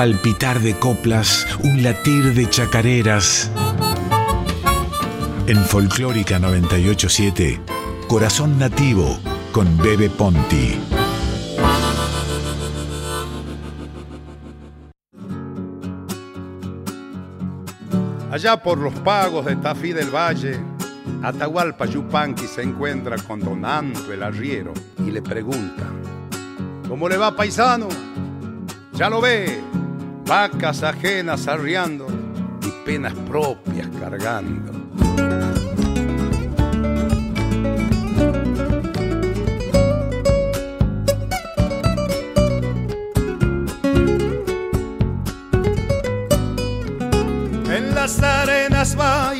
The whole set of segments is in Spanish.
palpitar de coplas, un latir de chacareras. En Folclórica 987, Corazón Nativo con Bebe Ponti. Allá por los pagos de Tafí del Valle, Atahualpa Yupanqui se encuentra con Don Anto el arriero y le pregunta, ¿cómo le va paisano? Ya lo ve, vacas ajenas arriando y penas propias cargando. En las arenas bailan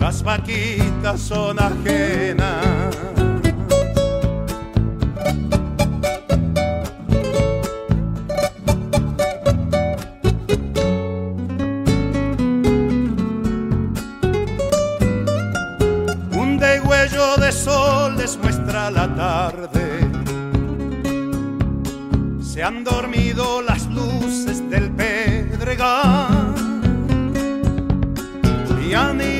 Las vaquitas son ajenas. Un degüello de sol les muestra la tarde. Se han dormido las luces del pedregal. Y animando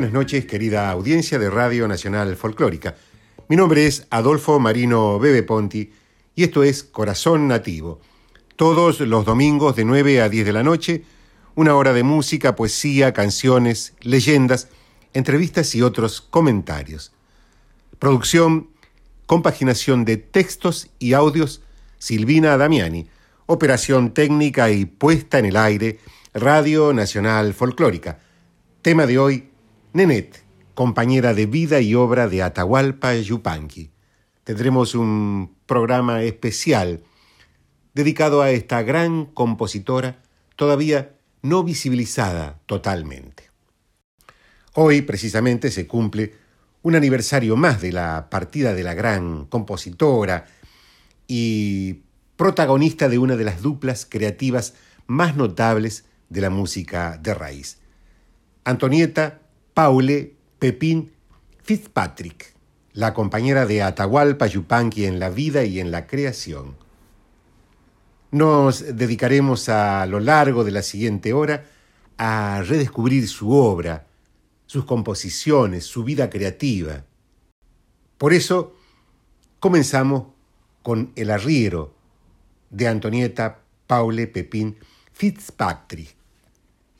Buenas noches, querida audiencia de Radio Nacional Folclórica. Mi nombre es Adolfo Marino Bebe Ponti y esto es Corazón Nativo. Todos los domingos de 9 a 10 de la noche, una hora de música, poesía, canciones, leyendas, entrevistas y otros comentarios. Producción, compaginación de textos y audios, Silvina Damiani. Operación técnica y puesta en el aire, Radio Nacional Folclórica. Tema de hoy, Nenet, compañera de vida y obra de Atahualpa Yupanqui. Tendremos un programa especial dedicado a esta gran compositora todavía no visibilizada totalmente. Hoy precisamente se cumple un aniversario más de la partida de la gran compositora y protagonista de una de las duplas creativas más notables de la música de raíz. Antonieta Paule Pepín Fitzpatrick, la compañera de Atahualpa Yupanqui en la vida y en la creación. Nos dedicaremos a lo largo de la siguiente hora a redescubrir su obra, sus composiciones, su vida creativa. Por eso comenzamos con El arriero de Antonieta Paule Pepín Fitzpatrick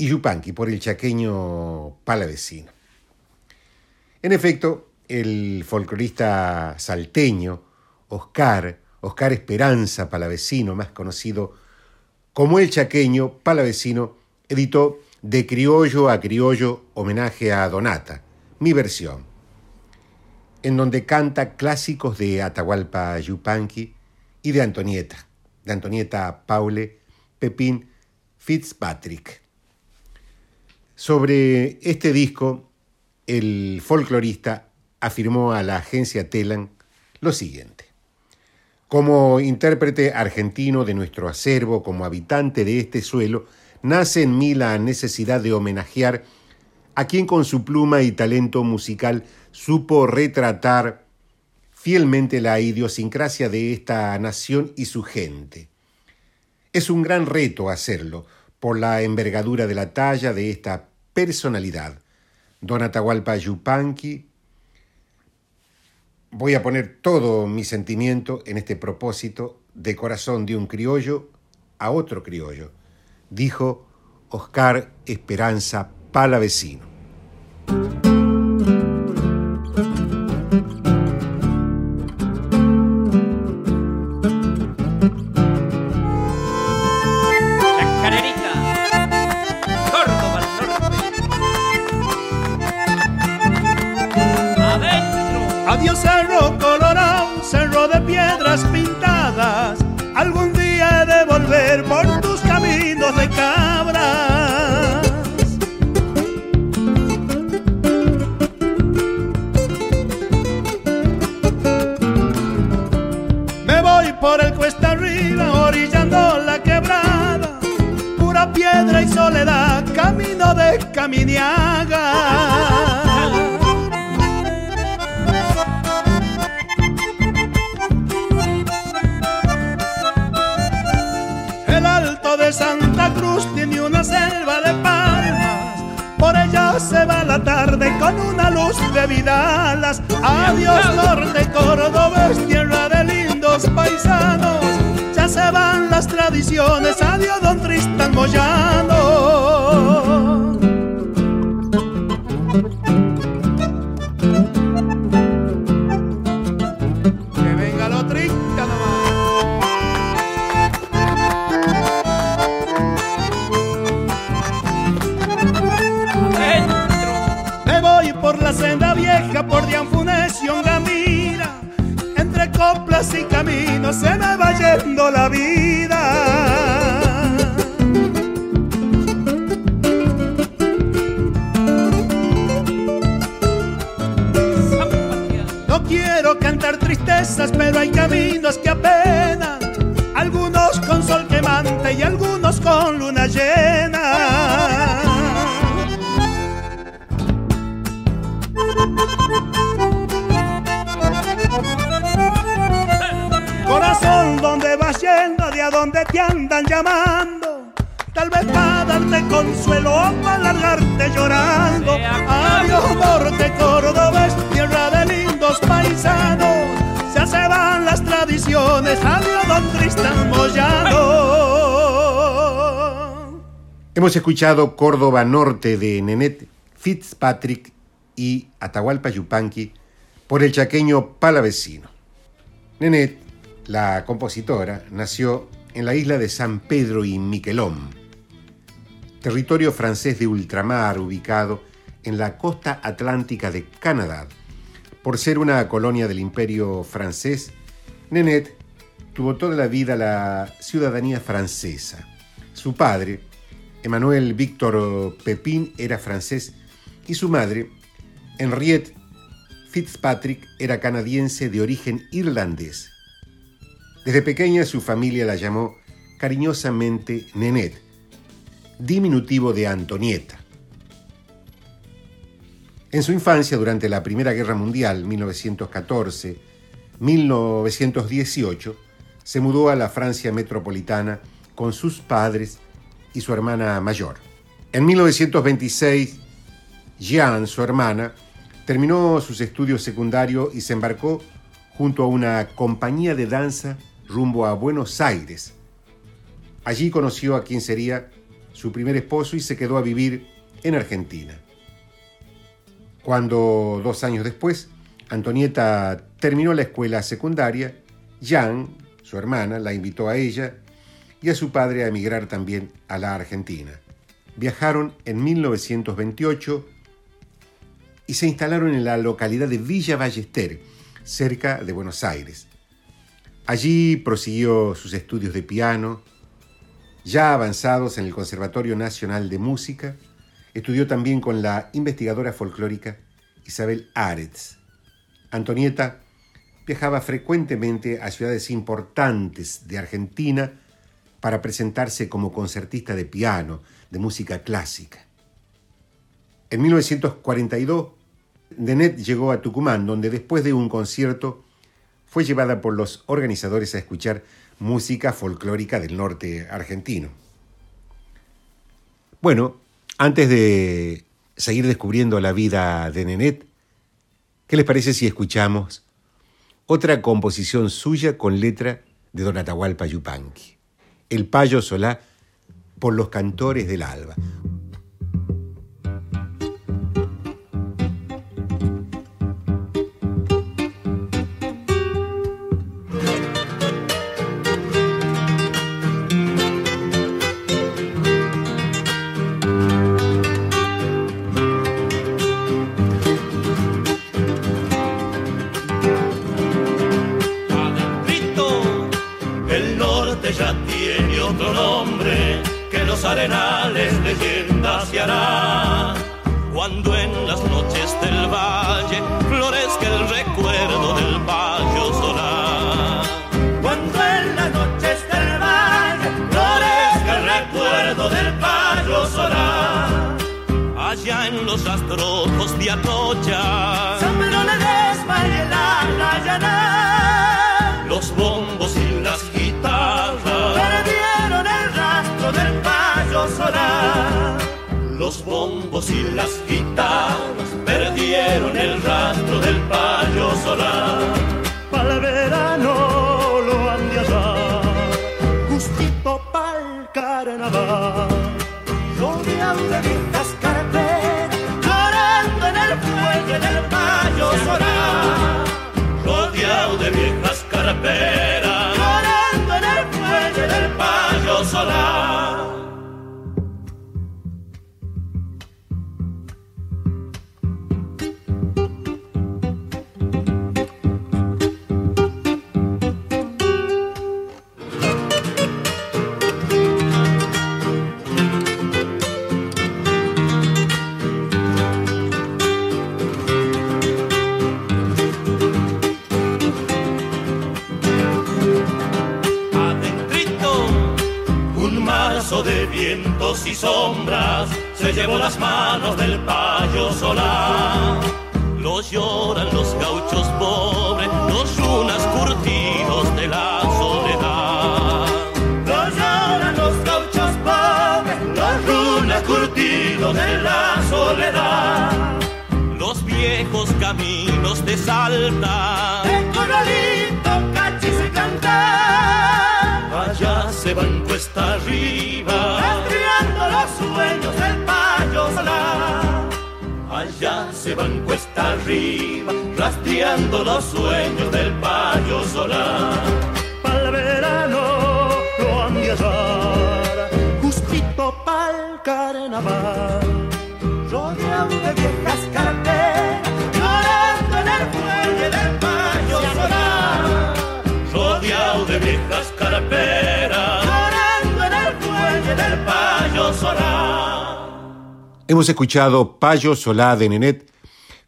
y Yupanqui por el chaqueño palavecino. En efecto, el folclorista salteño Oscar, Oscar Esperanza Palavecino, más conocido como el chaqueño palavecino, editó de criollo a criollo, homenaje a Donata, mi versión, en donde canta clásicos de Atahualpa Yupanqui y de Antonieta, de Antonieta Paule Pepín Fitzpatrick. Sobre este disco, el folclorista afirmó a la agencia Telan lo siguiente. Como intérprete argentino de nuestro acervo, como habitante de este suelo, nace en mí la necesidad de homenajear a quien con su pluma y talento musical supo retratar fielmente la idiosincrasia de esta nación y su gente. Es un gran reto hacerlo, por la envergadura de la talla de esta personalidad. Don Atahualpa Yupanqui, voy a poner todo mi sentimiento en este propósito de corazón de un criollo a otro criollo dijo Oscar Esperanza Palavecino. Caminiaga. El alto de Santa Cruz tiene una selva de palmas. Por ella se va la tarde con una luz de vidalas. Adiós norte, Córdoba es tierra de lindos paisanos. Ya se van las tradiciones. Adiós don Tristan Moyano. Caminos se me va yendo la vida. No quiero cantar tristezas, pero hay caminos que apenas. Algunos con sol quemante y algunos con luna a dónde te andan llamando? Tal vez para darte consuelo o para largarte llorando. Adiós, norte, Córdoba, es tierra de lindos paisanos. Ya se van las tradiciones, adiós, don Tristan Moyano. Hemos escuchado Córdoba Norte de Nenet Fitzpatrick y Atahualpa Yupanqui por el chaqueño palavecino. Nenet, la compositora, nació en la isla de San Pedro y Miquelón, territorio francés de ultramar ubicado en la costa atlántica de Canadá. Por ser una colonia del imperio francés, Nenet tuvo toda la vida la ciudadanía francesa. Su padre, Emmanuel Victor Pepin, era francés y su madre, Henriette Fitzpatrick, era canadiense de origen irlandés. Desde pequeña su familia la llamó cariñosamente Nenet, diminutivo de Antonieta. En su infancia, durante la Primera Guerra Mundial, 1914-1918, se mudó a la Francia metropolitana con sus padres y su hermana mayor. En 1926, Jean, su hermana, terminó sus estudios secundarios y se embarcó junto a una compañía de danza rumbo a Buenos Aires. Allí conoció a quien sería su primer esposo y se quedó a vivir en Argentina. Cuando dos años después Antonieta terminó la escuela secundaria, Jean, su hermana, la invitó a ella y a su padre a emigrar también a la Argentina. Viajaron en 1928 y se instalaron en la localidad de Villa Ballester, cerca de Buenos Aires. Allí prosiguió sus estudios de piano, ya avanzados en el Conservatorio Nacional de Música, estudió también con la investigadora folclórica Isabel Aretz. Antonieta viajaba frecuentemente a ciudades importantes de Argentina para presentarse como concertista de piano, de música clásica. En 1942, Denet llegó a Tucumán, donde después de un concierto fue llevada por los organizadores a escuchar música folclórica del norte argentino. Bueno, antes de seguir descubriendo la vida de Nenet, ¿qué les parece si escuchamos otra composición suya con letra de Don Atahualpa Yupanqui? El Payo Solá por los cantores del alba. Y las guitarras perdieron el rastro sombras se llevó las manos del payo solar. Los lloran los gauchos pobres, los runas curtidos de la soledad. Los lloran los gauchos pobres, los runas curtidos de la soledad. Los viejos caminos de Salta, De corralito, cachis y cantar. allá se van cuesta arriba. Allá se van cuesta arriba, rastreando los sueños del payo solar. Hemos escuchado Payo Solá de Nenet,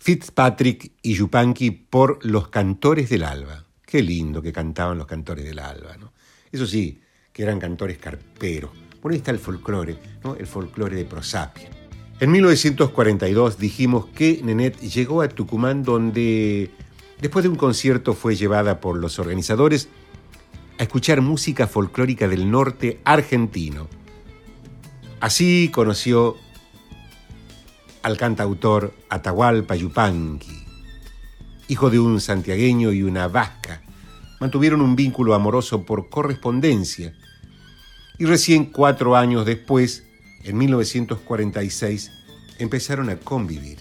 Fitzpatrick y Yupanqui por Los Cantores del Alba. Qué lindo que cantaban los Cantores del Alba, ¿no? Eso sí, que eran cantores carperos. Bueno, ahí está el folclore, ¿no? El folclore de Prosapia. En 1942 dijimos que Nenet llegó a Tucumán donde, después de un concierto, fue llevada por los organizadores a escuchar música folclórica del norte argentino. Así conoció al cantautor Atahualpa Yupanqui, hijo de un santiagueño y una vasca. Mantuvieron un vínculo amoroso por correspondencia y recién cuatro años después, en 1946, empezaron a convivir.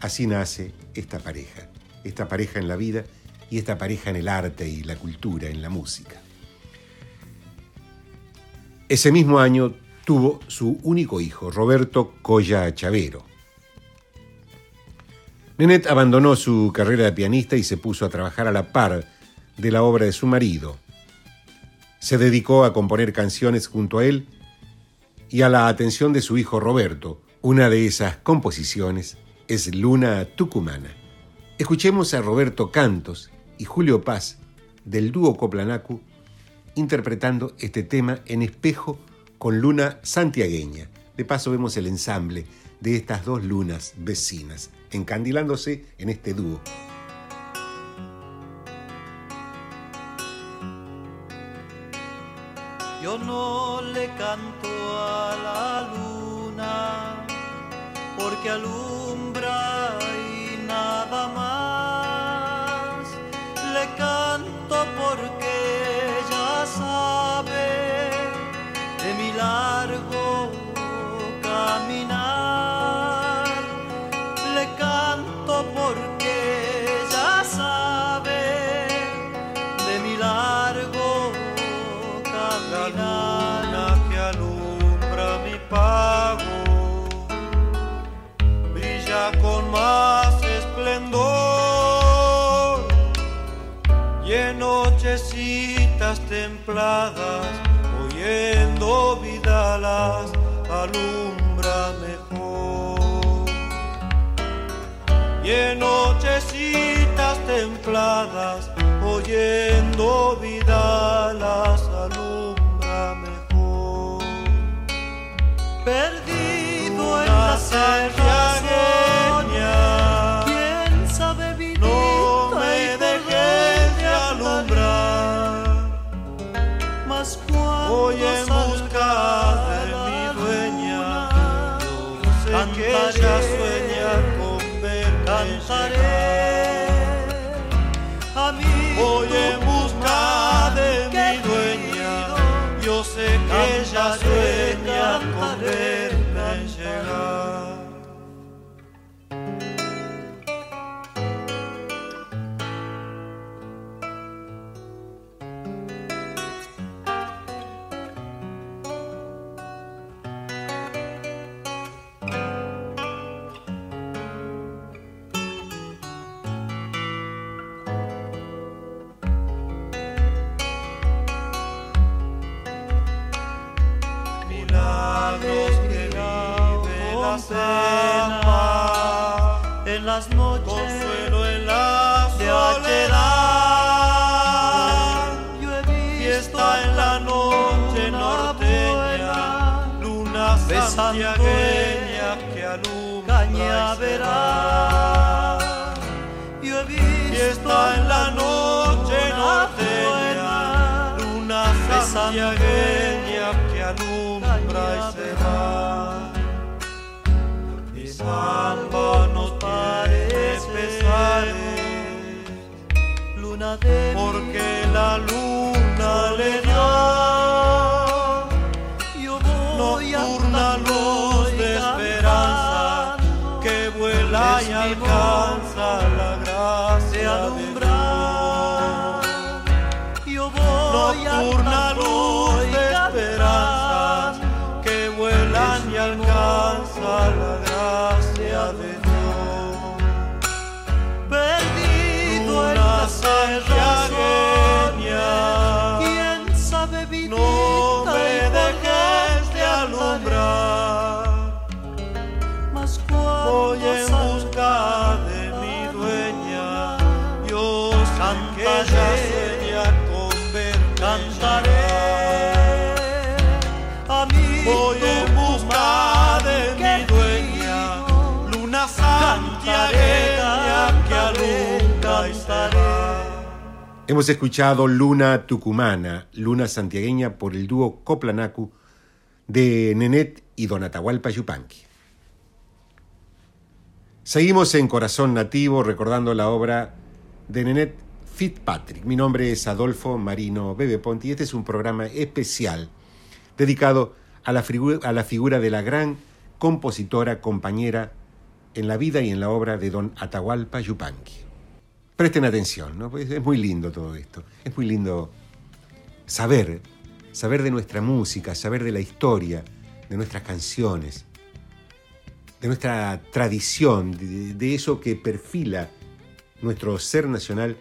Así nace esta pareja, esta pareja en la vida y esta pareja en el arte y la cultura, en la música. Ese mismo año tuvo su único hijo, Roberto Colla Chavero. Nenet abandonó su carrera de pianista y se puso a trabajar a la par de la obra de su marido. Se dedicó a componer canciones junto a él y a la atención de su hijo Roberto. Una de esas composiciones es Luna Tucumana. Escuchemos a Roberto Cantos y Julio Paz del dúo Coplanacu interpretando este tema en espejo con luna santiagueña. De paso vemos el ensamble de estas dos lunas vecinas, encandilándose en este dúo. Yo no le canto a la luna porque alumbra y nada más. Templadas oyendo vidalas alumbra mejor. Y en nochecitas templadas oyendo vidalas alumbra mejor. Perdido en la santiagueña, va. Yo he visto en la noche una norteña, luna santiagueña que alumbra y se va. Mi samba nos pesares, luna de porque la Hemos escuchado Luna Tucumana, Luna Santiagueña por el dúo Coplanacu de Nenet y Don Atahualpa Yupanqui. Seguimos en Corazón Nativo recordando la obra de Nenet Fitzpatrick. Mi nombre es Adolfo Marino Bebe Ponti y este es un programa especial dedicado a la, a la figura de la gran compositora, compañera en la vida y en la obra de Don Atahualpa Yupanqui. Presten atención. Pues es muy lindo todo esto. Es muy lindo saber, saber de nuestra música, saber de la historia, de nuestras canciones, de nuestra tradición, de, eso que perfila nuestro ser nacional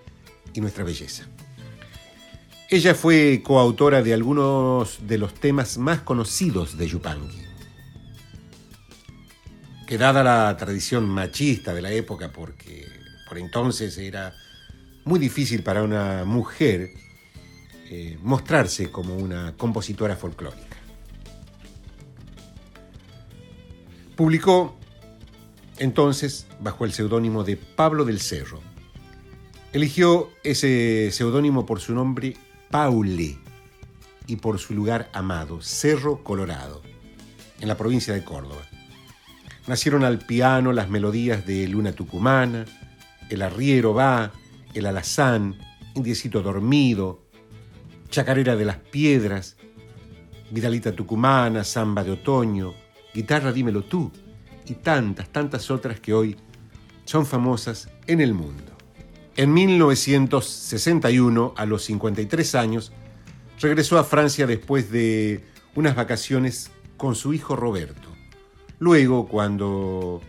y nuestra belleza. Ella fue coautora de algunos de los temas más conocidos de Yupanqui. Que dada la tradición machista de la época, porque por entonces era muy difícil para una mujer eh, mostrarse como una compositora folclórica. Publicó entonces bajo el seudónimo de Pablo del Cerro. Eligió ese seudónimo por su nombre Paule y por su lugar amado, Cerro Colorado, en la provincia de Córdoba. Nacieron al piano las melodías de Luna Tucumana, El Arriero va, El Alazán, Indiecito Dormido, Chacarera de las Piedras, Vidalita Tucumana, Samba de Otoño, Guitarra Dímelo tú, y tantas, tantas otras que hoy son famosas en el mundo. En 1961, a los 53 años, regresó a Francia después de unas vacaciones con su hijo Roberto. Luego, cuando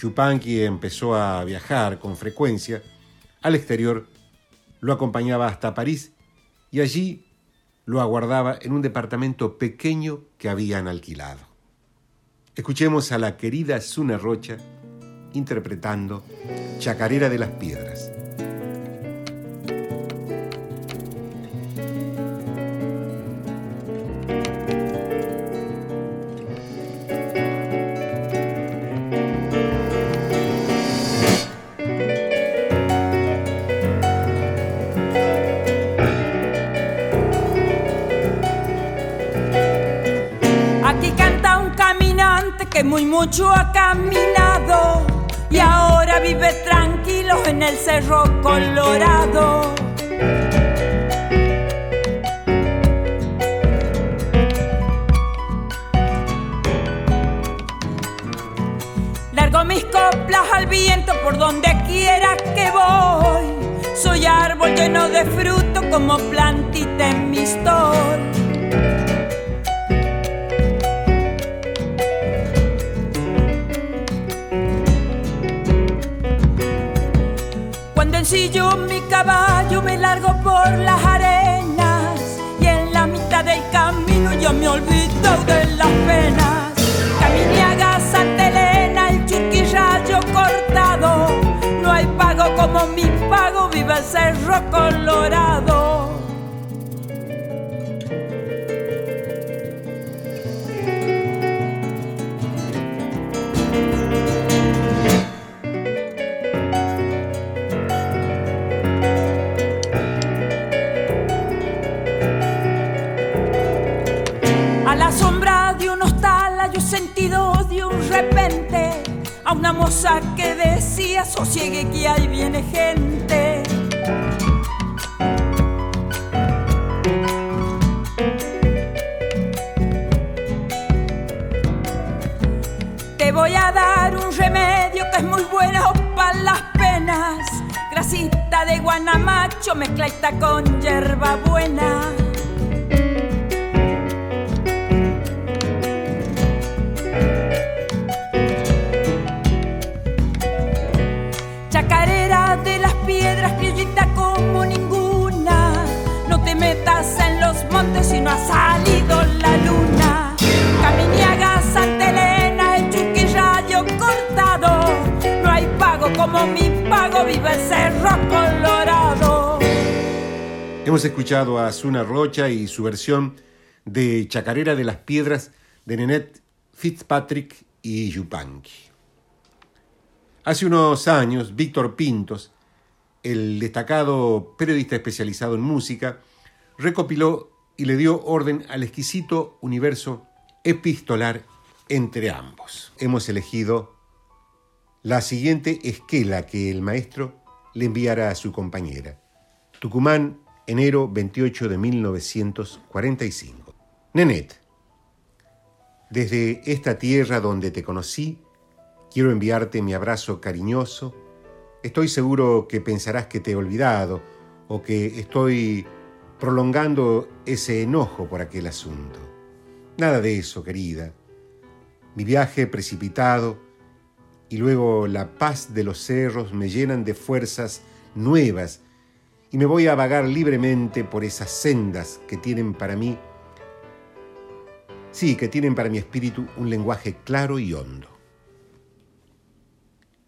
Yupanqui empezó a viajar con frecuencia al exterior, lo acompañaba hasta París y allí lo aguardaba en un departamento pequeño que habían alquilado. Escuchemos a la querida Suna Rocha interpretando Chacarera de las Piedras. Que muy mucho ha caminado y ahora vive tranquilo en el cerro colorado. Largo mis coplas al viento por donde quiera que voy. Soy árbol lleno de fruto como plantita en mi stol. Yo mi caballo me largo por las arenas y en la mitad del camino yo me olvido de las penas. Caminiaga, Santa Elena, el churquirrayo cortado, no hay pago como mi pago, viva el cerro colorado. A una moza que decía sosiegue que ahí viene gente. Te voy a dar un remedio que es muy bueno para las penas. Grasita de guanamacho mezcladita con hierba buena. Hemos escuchado a Zuna Rocha y su versión de Chacarera de las Piedras de Nenet Fitzpatrick y Yupanqui. Hace unos años, Víctor Pintos, el destacado periodista especializado en música, recopiló y le dio orden al exquisito universo epistolar entre ambos. Hemos elegido la siguiente esquela que el maestro le enviara a su compañera. Tucumán, enero 28 de 1945. Nenet, desde esta tierra donde te conocí, quiero enviarte mi abrazo cariñoso. Estoy seguro que pensarás que te he olvidado o que estoy prolongando ese enojo por aquel asunto. Nada de eso, querida. Mi viaje precipitado y luego la paz de los cerros me llenan de fuerzas nuevas y me voy a vagar libremente por esas sendas que tienen para mí, sí, que tienen para mi espíritu un lenguaje claro y hondo.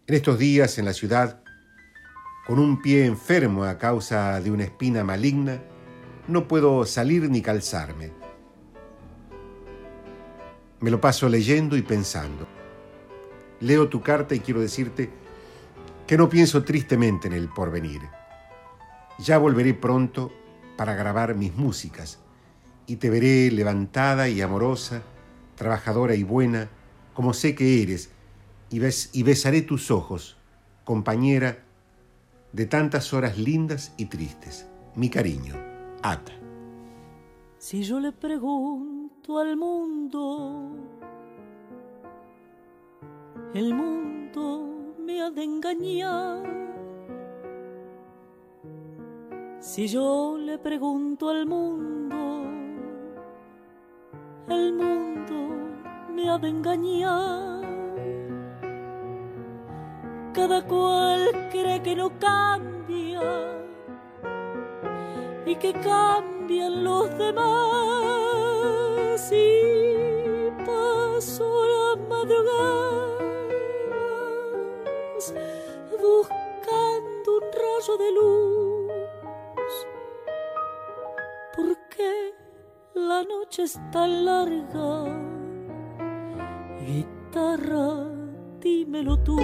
En estos días en la ciudad, con un pie enfermo a causa de una espina maligna, no puedo salir ni calzarme. Me lo paso leyendo y pensando. Leo tu carta y quiero decirte que no pienso tristemente en el porvenir. Ya volveré pronto para grabar mis músicas y te veré levantada y amorosa, trabajadora y buena, como sé que eres, y, besaré tus ojos, compañera de tantas horas lindas y tristes. Mi cariño, Ata. Si yo le pregunto al mundo, el mundo me ha de engañar si yo le pregunto al mundo, el mundo me ha de engañar. Cada cual cree que no cambia y que cambian los demás. Y paso la madrugadas buscando un rayo de luz la noche es tan larga. Guitarra, dímelo tú.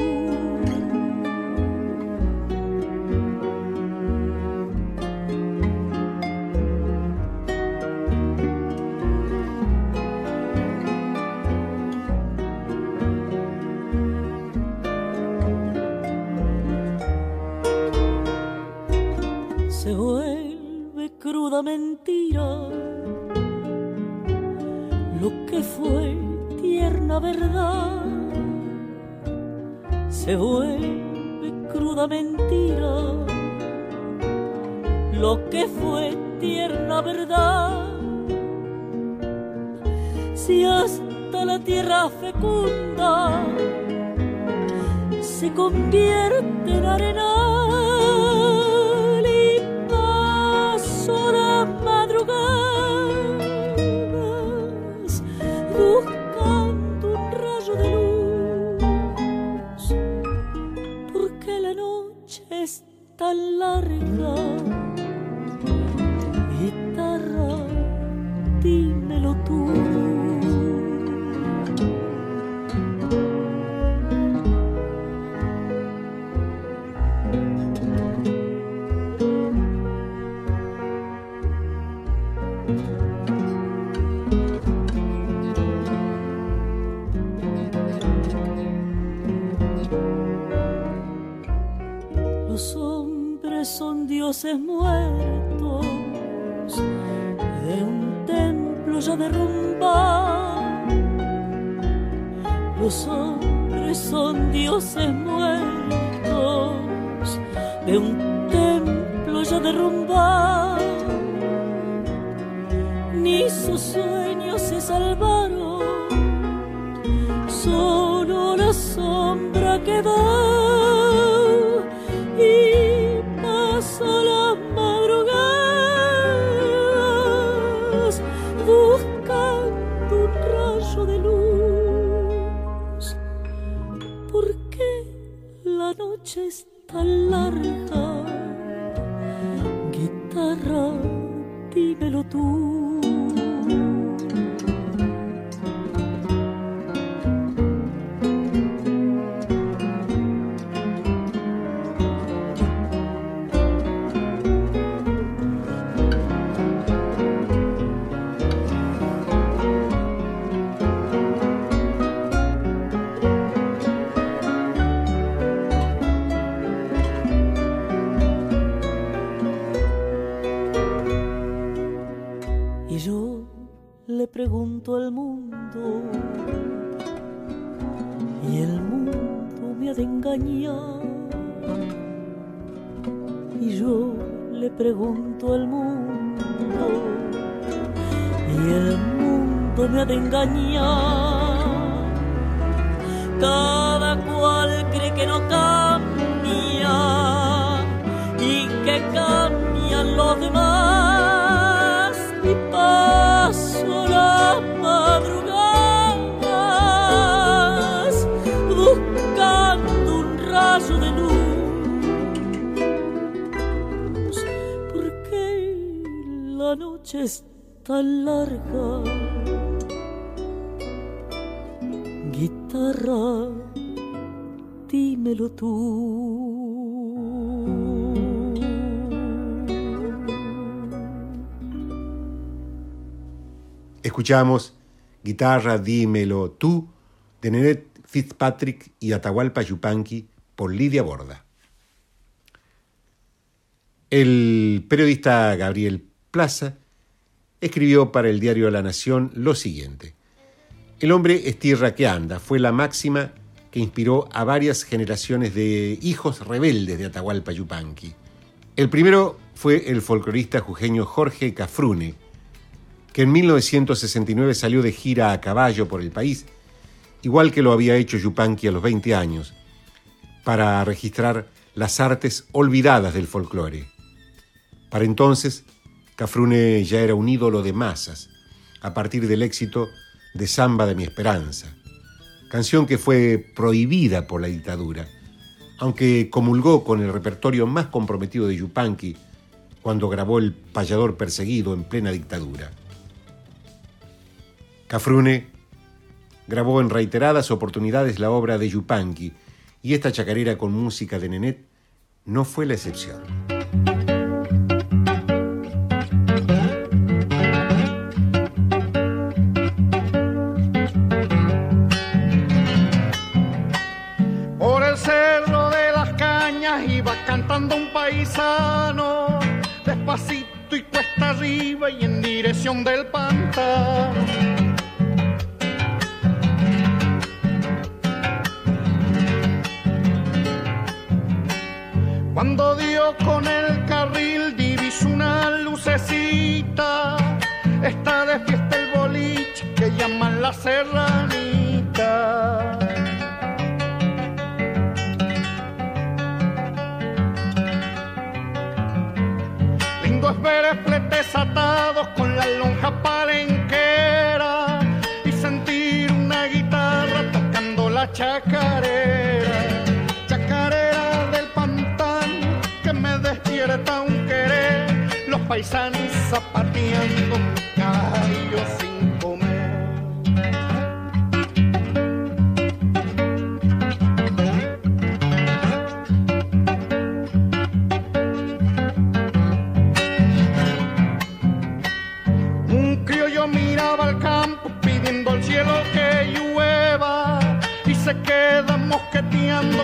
Se cruda mentira lo que fue tierna verdad se vuelve cruda mentira. Lo que fue tierna verdad, si hasta la tierra fecunda se convierte en arena tan dioses muertos de un templo ya derrumbado. Los hombres son dioses muertos de un templo ya derrumbado. Ni sus sueños se salvaron, solo la sombra que noche es tan larga. Guitarra, dímelo tú. Pregunto al mundo y el mundo me ha de engañar. Y yo le pregunto al mundo y el mundo me ha de engañar. Cada cual cree que no cambia y que cambian los demás. Es tan larga. Guitarra, dímelo tú. Escuchamos Guitarra, dímelo tú, de Nenet Fitzpatrick y Atahualpa Yupanqui por Lidia Borda. El periodista Gabriel Plaza escribió para el diario La Nación lo siguiente. El hombre es tierra que anda fue la máxima que inspiró a varias generaciones de hijos rebeldes de Atahualpa Yupanqui. El primero fue el folclorista jujeño Jorge Cafrune, que en 1969 salió de gira a caballo por el país, igual que lo había hecho Yupanqui a los 20 años, para registrar las artes olvidadas del folclore. Para entonces, Cafrune ya era un ídolo de masas, a partir del éxito de Samba de mi Esperanza, canción que fue prohibida por la dictadura, aunque comulgó con el repertorio más comprometido de Yupanqui cuando grabó El payador perseguido en plena dictadura. Cafrune grabó en reiteradas oportunidades la obra de Yupanqui y esta chacarera con música de Nenet no fue la excepción. Despacito y cuesta arriba y en dirección del pantano. Cuando dio con el carril divisó una lucecita, está de fiesta el boliche que llaman la serranita. Ver fletes atados con la lonja palenquera y sentir una guitarra tocando la chacarera, chacarera del pantano que me despierta un querer, los paisanos zapateando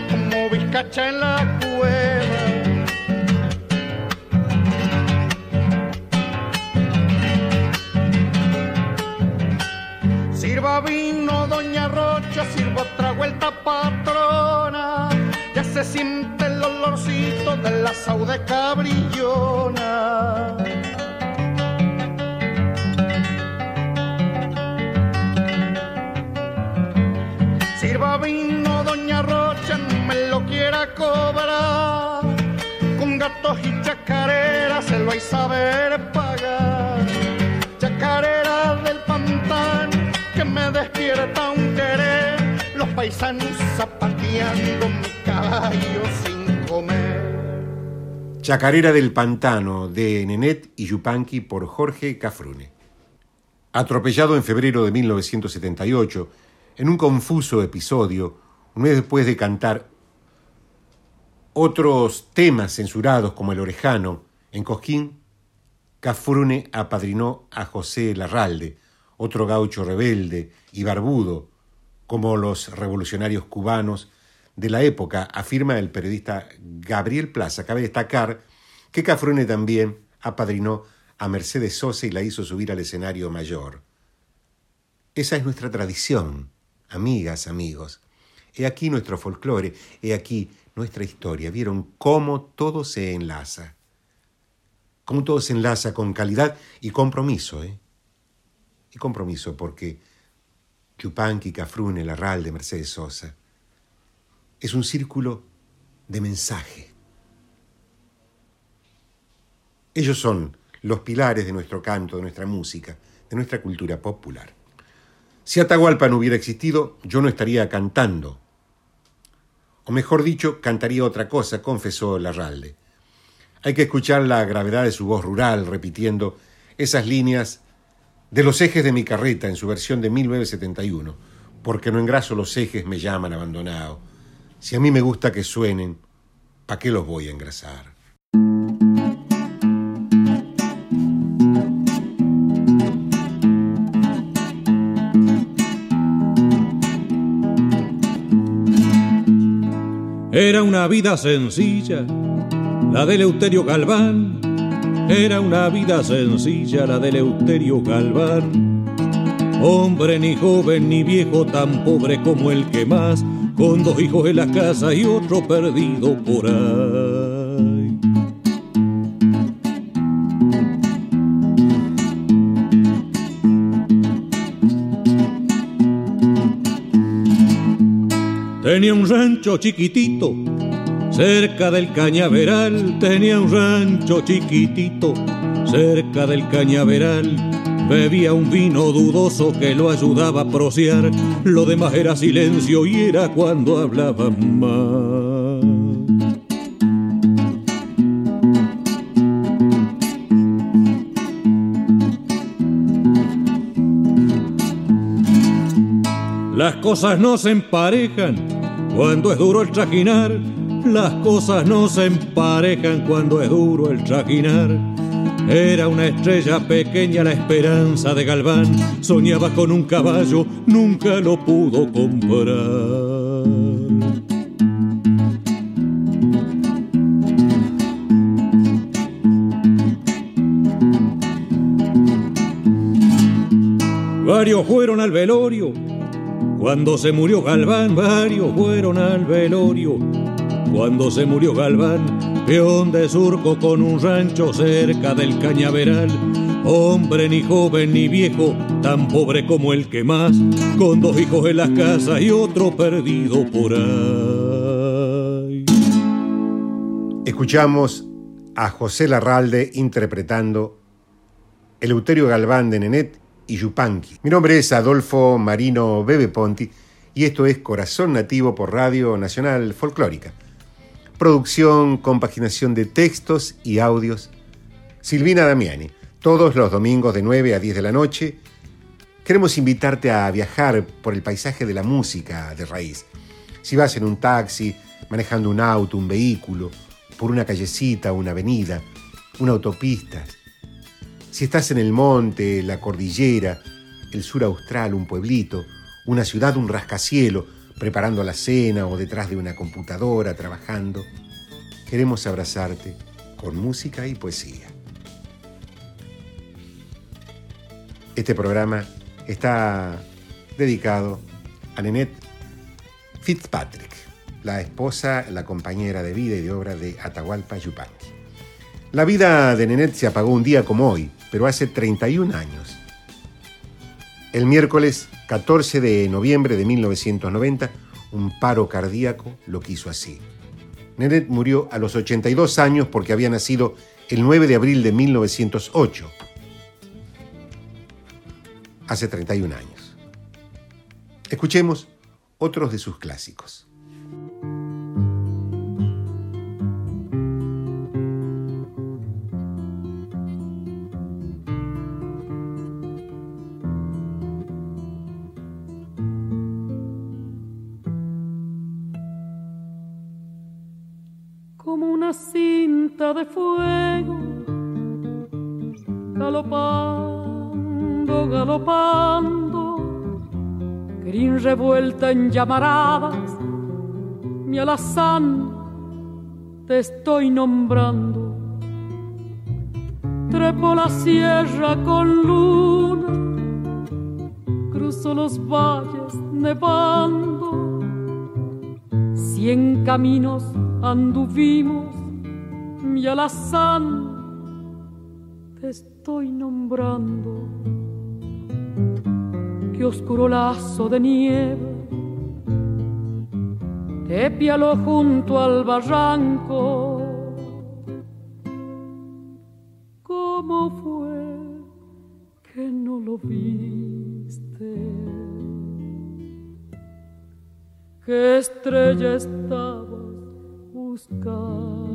como bizcacha en la cueva. Sirva vino, doña Rocha, sirva otra vuelta, patrona. Ya se siente el olorcito de la saude cabrillona. Hay saber pagar. Chacarera del pantano que me despierta un querer. Los paisanos zapatillas meneando mi caballo sin comer. Chacarera del Pantano de Nenet y Yupanqui por Jorge Cafrune. Atropellado en febrero de 1978, en un confuso episodio, un mes después de cantar otros temas censurados como El Orejano, en Cosquín, Cafrune apadrinó a José Larralde, otro gaucho rebelde y barbudo, como los revolucionarios cubanos de la época, afirma el periodista Gabriel Plaza. Cabe destacar que Cafrune también apadrinó a Mercedes Sosa y la hizo subir al escenario mayor. Esa es nuestra tradición, amigas, amigos. He aquí nuestro folclore, he aquí nuestra historia. ¿Vieron cómo todo se enlaza? Cómo todo se enlaza con calidad y compromiso, ¿eh? Y compromiso porque Chupanqui, Cafrune, Larralde, Mercedes Sosa. Es un círculo de mensaje. Ellos son los pilares de nuestro canto, de nuestra música, de nuestra cultura popular. Si Atahualpa no hubiera existido, yo no estaría cantando. O mejor dicho, cantaría otra cosa, confesó Larralde. Hay que escuchar la gravedad de su voz rural repitiendo esas líneas de los ejes de mi carreta en su versión de 1971, porque no engraso los ejes me llaman abandonado. Si a mí me gusta que suenen, ¿para qué los voy a engrasar? Era una vida sencilla, la de Eleuterio Galván. Era una vida sencilla, la de Eleuterio Galván. Hombre ni joven ni viejo, tan pobre como el que más, con dos hijos en la casa y otro perdido por ahí. Tenía un rancho chiquitito, cerca del cañaveral. Tenía un rancho chiquitito, cerca del cañaveral. Bebía un vino dudoso que lo ayudaba a prociar. Lo demás era silencio y era cuando hablaba más. Las cosas no se emparejan cuando es duro el trajinar. Las cosas no se emparejan cuando es duro el trajinar. Era una estrella pequeña la esperanza de Galván. Soñaba con un caballo, nunca lo pudo comprar. Varios fueron al velorio. Cuando se murió Galván, varios fueron al velorio. Cuando se murió Galván, peón de surco con un rancho cerca del cañaveral. Hombre ni joven ni viejo, tan pobre como el que más, con dos hijos en las casas y otro perdido por ahí. Escuchamos a José Larralde interpretando Eleuterio Galván de Nenet y Yupanqui. Mi nombre es Adolfo Marino Bebe Ponti y esto es Corazón Nativo por Radio Nacional Folclórica. Producción, compaginación de textos y audios. Silvina Damiani, todos los domingos de 9 a 10 de la noche. Queremos invitarte a viajar por el paisaje de la música de raíz. Si vas en un taxi, manejando un auto, un vehículo, por una callecita, una avenida, una autopista, si estás en el monte, la cordillera, el sur austral, un pueblito, una ciudad, un rascacielo, preparando la cena o detrás de una computadora trabajando, queremos abrazarte con música y poesía. Este programa está dedicado a Nenet Fitzpatrick, la esposa, la compañera de vida y de obra de Atahualpa Yupanqui. La vida de Nenet se apagó un día como hoy, pero hace 31 años. El miércoles 14 de noviembre de 1990, un paro cardíaco lo quiso así. Nenet murió a los 82 años porque había nacido el 9 de abril de 1908. Hace 31 años. Escuchemos otros de sus clásicos. De fuego, galopando, galopando, gris revuelta en llamaradas, mi alazán te estoy nombrando. Trepo la sierra con luna, cruzo los valles nevando, cien caminos anduvimos, mi alazán te estoy nombrando. Qué oscuro lazo de nieve te pialo junto al barranco. ¿Cómo fue que no lo viste? ¿Qué estrella estabas buscando?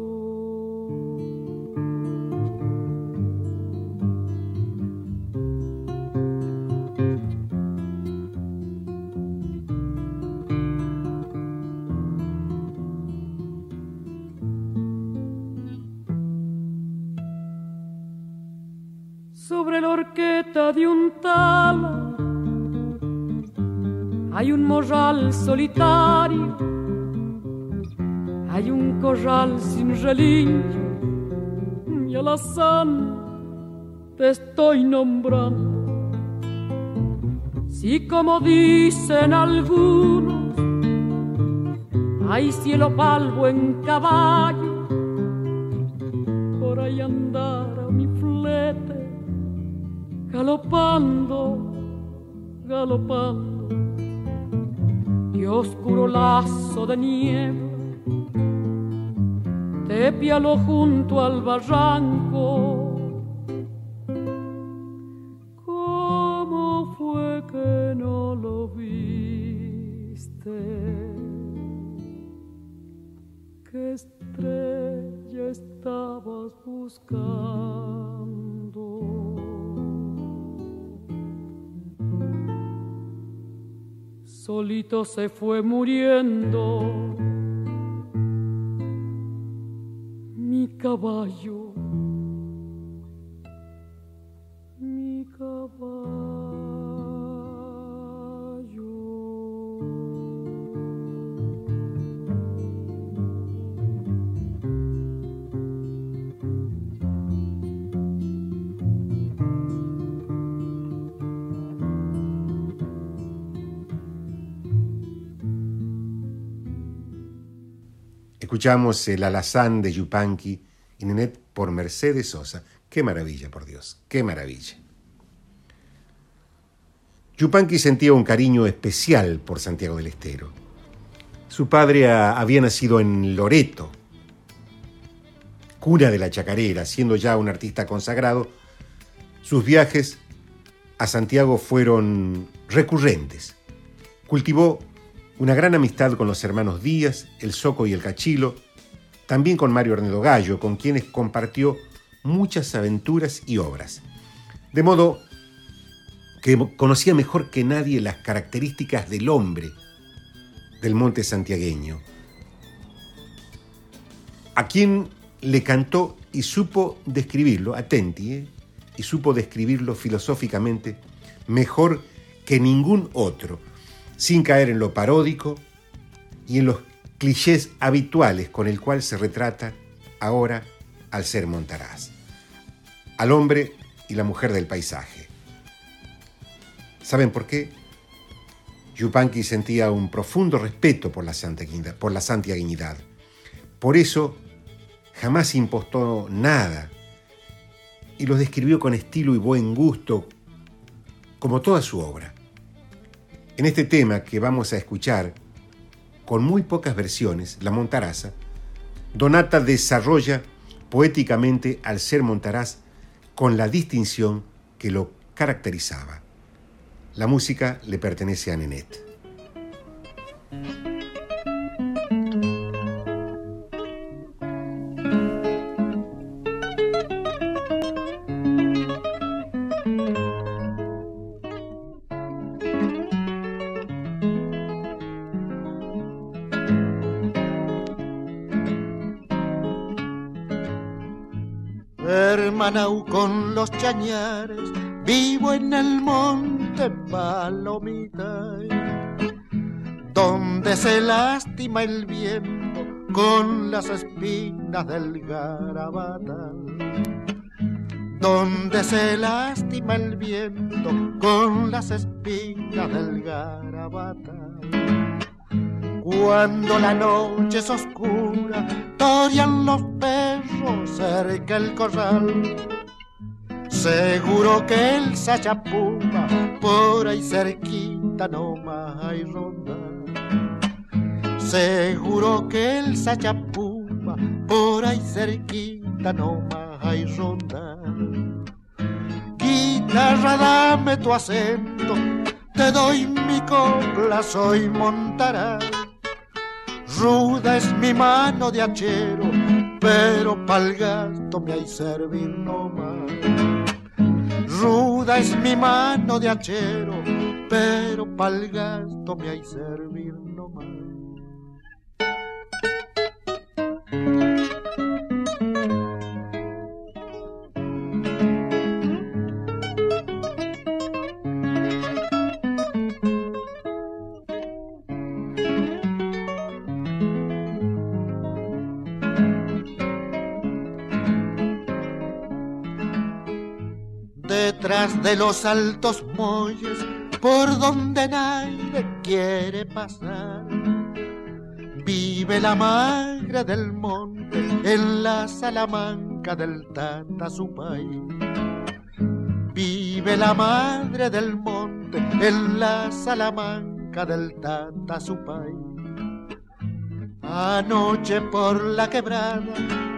Sobre la horqueta de un tala hay un morral solitario, hay un corral sin relincho, y alazán te estoy nombrando. Si como dicen algunos, hay cielo palvo en caballo, galopando, galopando, y oscuro lazo de niebla te pialo junto al barranco. Se fue muriendo. Mi caballo, Escuchamos el alazán de Yupanqui y Nenet por Mercedes Sosa. Qué maravilla, por Dios, qué maravilla. Yupanqui sentía un cariño especial por Santiago del Estero. Su padre había nacido en Loreto, cuna de la chacarera, siendo ya un artista consagrado. Sus viajes a Santiago fueron recurrentes. Cultivó una gran amistad con los hermanos Díaz, el Soco y el Cachilo, también con Mario Ornedo Gallo, con quienes compartió muchas aventuras y obras. De modo que conocía mejor que nadie las características del hombre del monte santiagueño, a quien le cantó y supo describirlo, atenti, ¿eh? y supo describirlo filosóficamente mejor que ningún otro sin caer en lo paródico y en los clichés habituales con el cual se retrata ahora al ser Montaraz, al hombre y la mujer del paisaje. ¿Saben por qué? Yupanqui sentía un profundo respeto por la, santiaguinidad, por. Por eso jamás impostó nada y lo describió con estilo y buen gusto, como toda su obra. En este tema que vamos a escuchar, con muy pocas versiones, La Montaraza, Donata desarrolla poéticamente al ser Montaraz con la distinción que lo caracterizaba. La música le pertenece a Nenet. Chañares, vivo en el monte Palomita, donde se lastima el viento con las espinas del garabata, donde se lastima el viento con las espinas del garabata. Cuando la noche es oscura, torian los perros cerca el corral. Seguro que el sachapuma por ahí cerquita no más hay ronda. Seguro que el sachapuma por ahí cerquita no más hay ronda. Guitarra, dame tu acento, te doy mi copla, soy montará Ruda es mi mano de hachero, pero pa'l gasto me hay servir no más. Ruda es mi mano de hachero, pero pa'l gasto me hay servir no de los altos muelles por donde nadie quiere pasar. Vive la madre del monte en la Salamanca del Tata su país. Vive la madre del monte en la Salamanca del Tata su país. Anoche por la quebrada,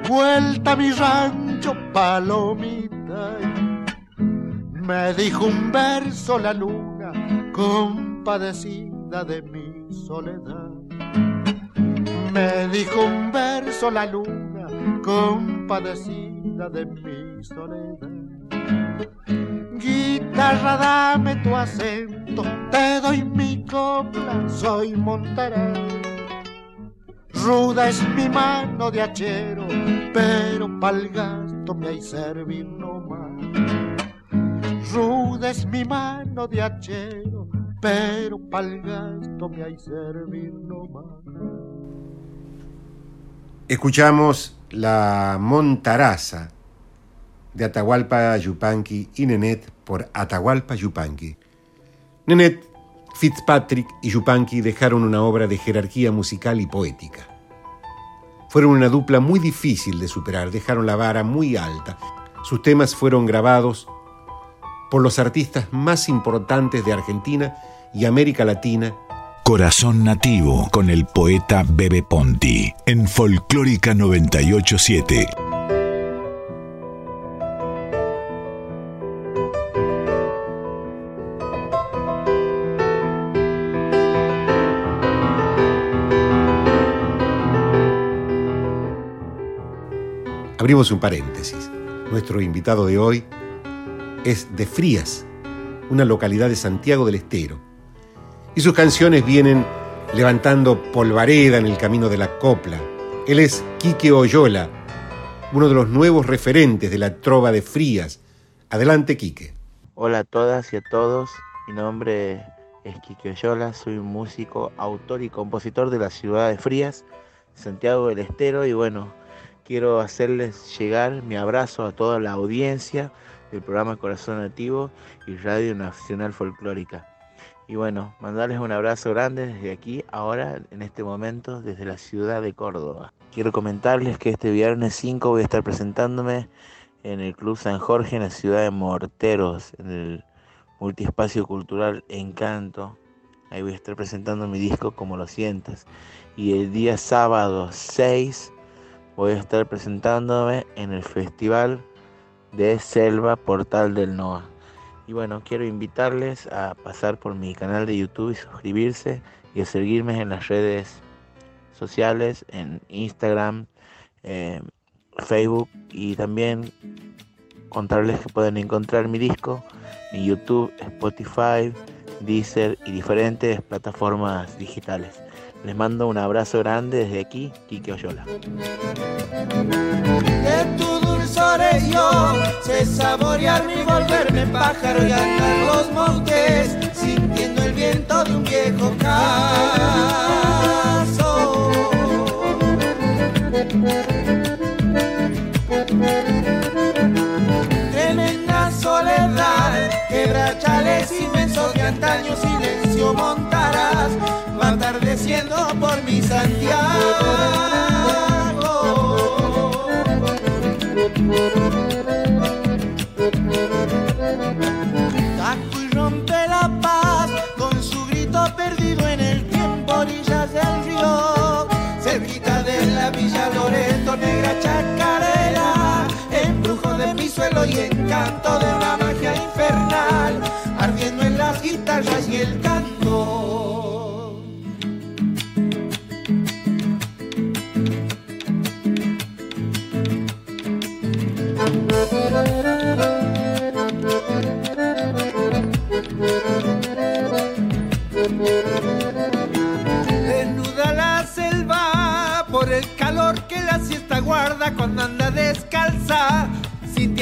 vuelta a mi rancho palomita me dijo un verso la luna, compadecida de mi soledad. Me dijo un verso la luna, compadecida de mi soledad. Guitarra, dame tu acento, te doy mi copla, soy montará. Ruda es mi mano de hachero, pero pa'l gasto me hay servir no más es mi mano de hachero, pero me. Escuchamos la Montaraza de Atahualpa Yupanqui y Nenet por Atahualpa Yupanqui. Nenet, Fitzpatrick y Yupanqui dejaron una obra de jerarquía musical y poética. Fueron una dupla muy difícil de superar, dejaron la vara muy alta. Sus temas fueron grabados por los artistas más importantes de Argentina y América Latina. Corazón Nativo con el poeta Bebe Ponti en Folclórica 987. Abrimos un paréntesis. Nuestro invitado de hoy es de Frías, una localidad de Santiago del Estero. Y sus canciones vienen levantando polvareda en el camino de la copla. Él es Quique Oyola, uno de los nuevos referentes de la trova de Frías. Adelante, Quique. Hola a todas y a todos. Mi nombre es Quique Oyola, soy un músico, autor y compositor de la ciudad de Frías, Santiago del Estero. Y bueno, quiero hacerles llegar mi abrazo a toda la audiencia del programa Corazón Nativo y Radio Nacional Folclórica. Y bueno, mandarles un abrazo grande desde aquí, ahora, en este momento, desde la ciudad de Córdoba. Quiero comentarles que este viernes 5 voy a estar presentándome en el Club San Jorge, en la ciudad de Morteros, en el multiespacio cultural Encanto. Ahí voy a estar presentando mi disco Como lo sientas. Y el día sábado 6 voy a estar presentándome en el Festival de Selva Portal del NOA. Y bueno, quiero invitarles a pasar por mi canal de YouTube y suscribirse y a seguirme en las redes sociales, en Instagram, eh, Facebook y también contarles que pueden encontrar mi disco en YouTube, Spotify, Deezer y diferentes plataformas digitales. Les mando un abrazo grande desde aquí, Kike Oyola. Dulzor yo sé saborear mi volverme pájaro y andar los montes, sintiendo el viento de un viejo caso. Tremenda soledad, quebrachales inmensos de antaño silencio montarás, va atardeciendo por mi Santiago. Rompe la paz con su grito perdido en el tiempo, orillas del río, cerquita de la Villa Loreto, negra chacarera, embrujo de mi suelo y encanto de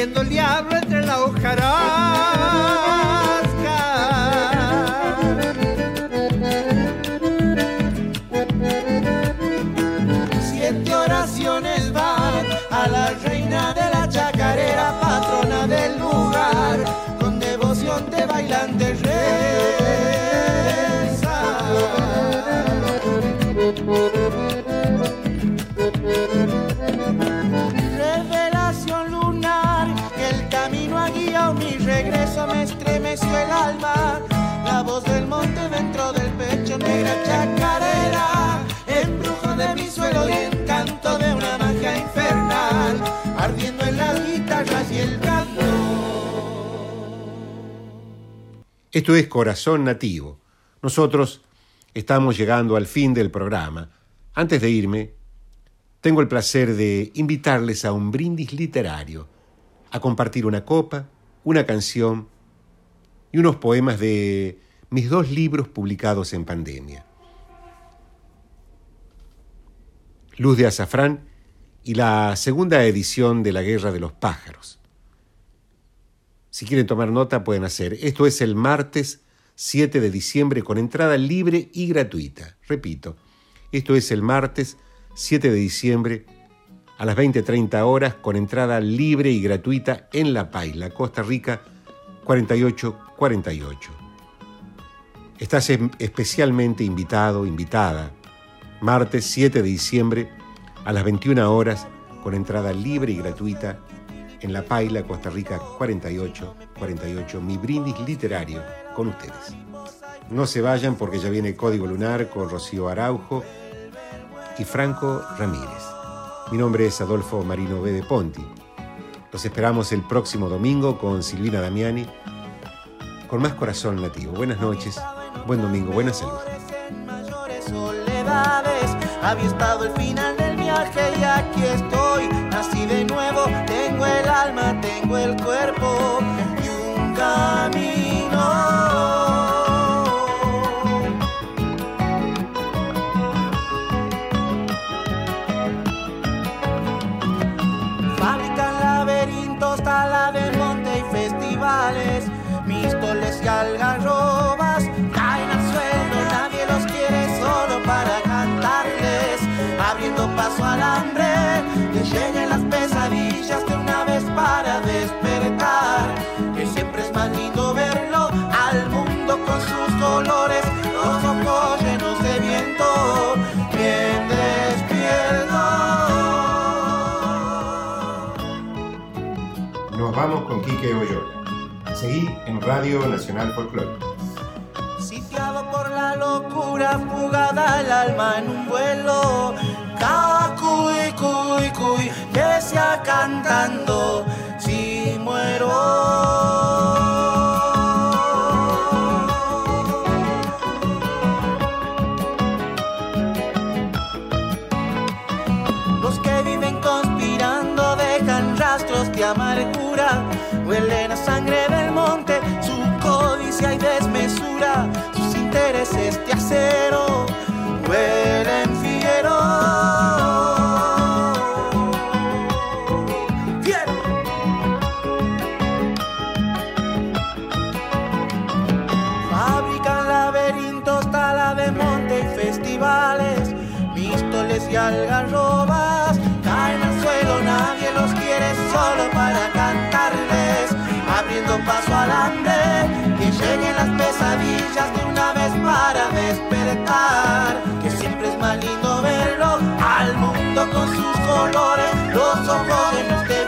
sintiendo el diablo entre la hojarasca. El alma. La voz del monte dentro del pecho, negra chacarera, embrujo de mi suelo y encanto de una magia infernal, ardiendo en las guitarras y el canto. Esto es Corazón Nativo. Nosotros estamos llegando al fin del programa. Antes de irme, tengo el placer de invitarles a un brindis literario, a compartir una copa, una canción y unos poemas de mis dos libros publicados en pandemia. Luz de Azafrán y la segunda edición de La Guerra de los Pájaros. Si quieren tomar nota pueden hacer. Esto es el martes 7 de diciembre con entrada libre y gratuita. Repito, esto es el martes 7 de diciembre a las 20.30 horas con entrada libre y gratuita en La Paila, Costa Rica 4848. Estás especialmente invitado, invitada, martes 7 de diciembre a las 21 horas con entrada libre y gratuita en La Paila, Costa Rica 4848, mi brindis literario con ustedes. No se vayan porque ya viene Código Lunar con Rocío Araujo y Franco Ramírez. Mi nombre es Adolfo Marino B. de Ponti. Los esperamos el próximo domingo con Silvina Damiani, con más corazón nativo. Buenas noches, buen domingo, buena salud. Había estado el final del viaje y aquí estoy. Nací de nuevo, tengo el alma, tengo el cuerpo y un camino. Algarrobas caen al suelo, nadie los quiere solo para cantarles, abriendo paso al hambre, que lleguen las pesadillas de una vez para despertar, que siempre es más lindo verlo al mundo con sus colores, los ojos llenos de viento, bien despierto. Nos vamos con Quique Oyola. Seguí en Radio Nacional Folclórica. Sitiado por la locura, fugada el alma en un vuelo. Cacuy, cuy, cuy. y decía cantando, si muero. Paso hambre, que lleguen las pesadillas de una vez para despertar, que siempre es más lindo verlo al mundo con sus colores, los ojos de